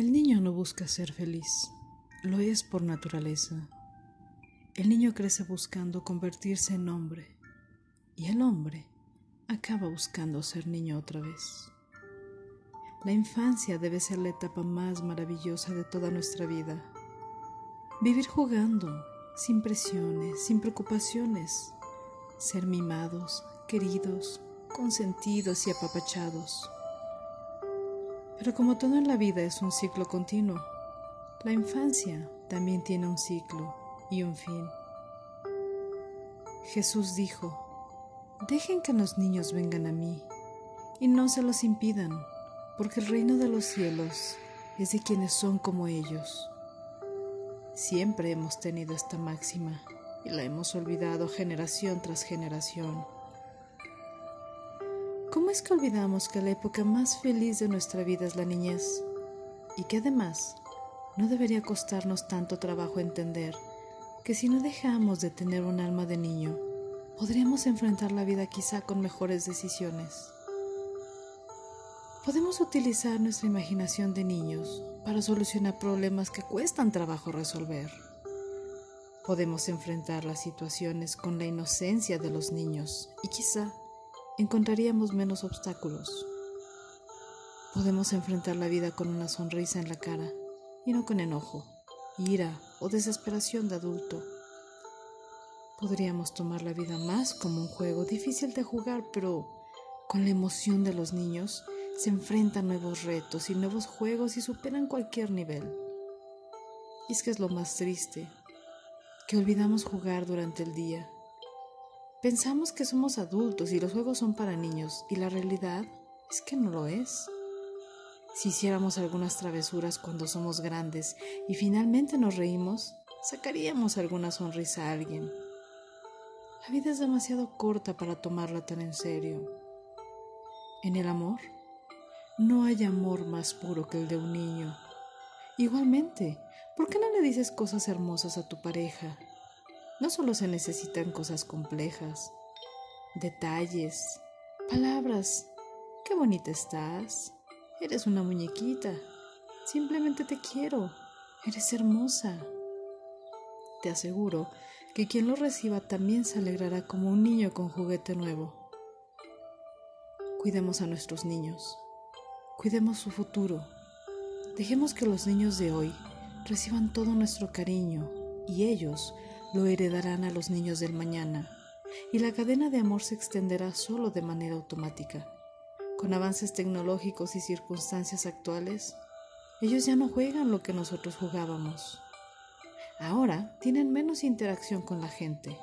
El niño no busca ser feliz, lo es por naturaleza. El niño crece buscando convertirse en hombre y el hombre acaba buscando ser niño otra vez. La infancia debe ser la etapa más maravillosa de toda nuestra vida. Vivir jugando, sin presiones, sin preocupaciones. Ser mimados, queridos, consentidos y apapachados. Pero como todo en la vida es un ciclo continuo, la infancia también tiene un ciclo y un fin. Jesús dijo, dejen que los niños vengan a mí y no se los impidan, porque el reino de los cielos es de quienes son como ellos. Siempre hemos tenido esta máxima y la hemos olvidado generación tras generación. ¿Cómo es que olvidamos que la época más feliz de nuestra vida es la niñez? Y que además no debería costarnos tanto trabajo entender que si no dejamos de tener un alma de niño, podríamos enfrentar la vida quizá con mejores decisiones. Podemos utilizar nuestra imaginación de niños para solucionar problemas que cuestan trabajo resolver. Podemos enfrentar las situaciones con la inocencia de los niños y quizá encontraríamos menos obstáculos. Podemos enfrentar la vida con una sonrisa en la cara y no con enojo, ira o desesperación de adulto. Podríamos tomar la vida más como un juego difícil de jugar, pero con la emoción de los niños se enfrentan nuevos retos y nuevos juegos y superan cualquier nivel. Y es que es lo más triste, que olvidamos jugar durante el día Pensamos que somos adultos y los juegos son para niños y la realidad es que no lo es. Si hiciéramos algunas travesuras cuando somos grandes y finalmente nos reímos, sacaríamos alguna sonrisa a alguien. La vida es demasiado corta para tomarla tan en serio. En el amor, no hay amor más puro que el de un niño. Igualmente, ¿por qué no le dices cosas hermosas a tu pareja no solo se necesitan cosas complejas, detalles, palabras. Qué bonita estás. Eres una muñequita. Simplemente te quiero. Eres hermosa. Te aseguro que quien lo reciba también se alegrará como un niño con juguete nuevo. Cuidemos a nuestros niños. Cuidemos su futuro. Dejemos que los niños de hoy reciban todo nuestro cariño y ellos lo heredarán a los niños del mañana, y la cadena de amor se extenderá solo de manera automática. Con avances tecnológicos y circunstancias actuales, ellos ya no juegan lo que nosotros jugábamos. Ahora tienen menos interacción con la gente,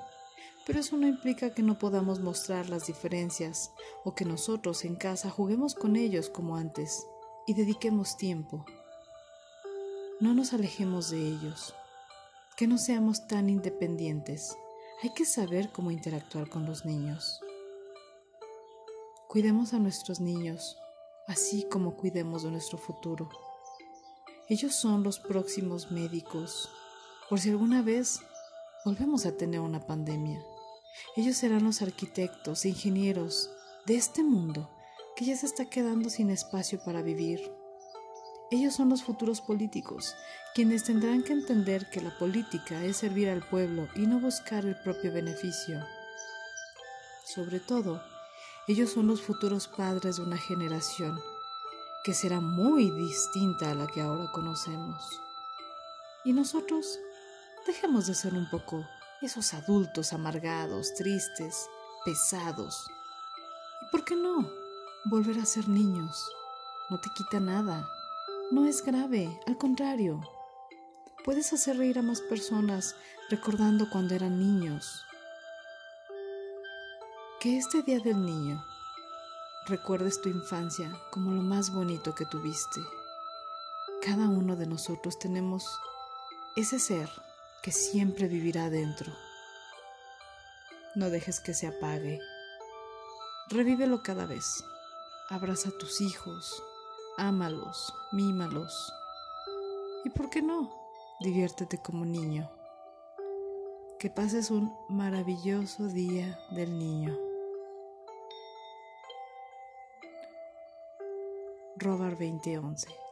pero eso no implica que no podamos mostrar las diferencias o que nosotros en casa juguemos con ellos como antes y dediquemos tiempo. No nos alejemos de ellos que no seamos tan independientes. Hay que saber cómo interactuar con los niños. Cuidemos a nuestros niños, así como cuidemos de nuestro futuro. Ellos son los próximos médicos, por si alguna vez volvemos a tener una pandemia. Ellos serán los arquitectos ingenieros de este mundo que ya se está quedando sin espacio para vivir. Ellos son los futuros políticos, quienes tendrán que entender que la política es servir al pueblo y no buscar el propio beneficio. Sobre todo, ellos son los futuros padres de una generación que será muy distinta a la que ahora conocemos. Y nosotros dejemos de ser un poco esos adultos amargados, tristes, pesados. ¿Y por qué no? Volver a ser niños. No te quita nada no es grave, al contrario. Puedes hacer reír a más personas recordando cuando eran niños. Que este Día del Niño recuerdes tu infancia como lo más bonito que tuviste. Cada uno de nosotros tenemos ese ser que siempre vivirá dentro. No dejes que se apague. Revívelo cada vez. Abraza a tus hijos, ámalos, mímalos. ¿Y por qué no? Diviértete como niño. Que pases un maravilloso día del niño. Robert 2011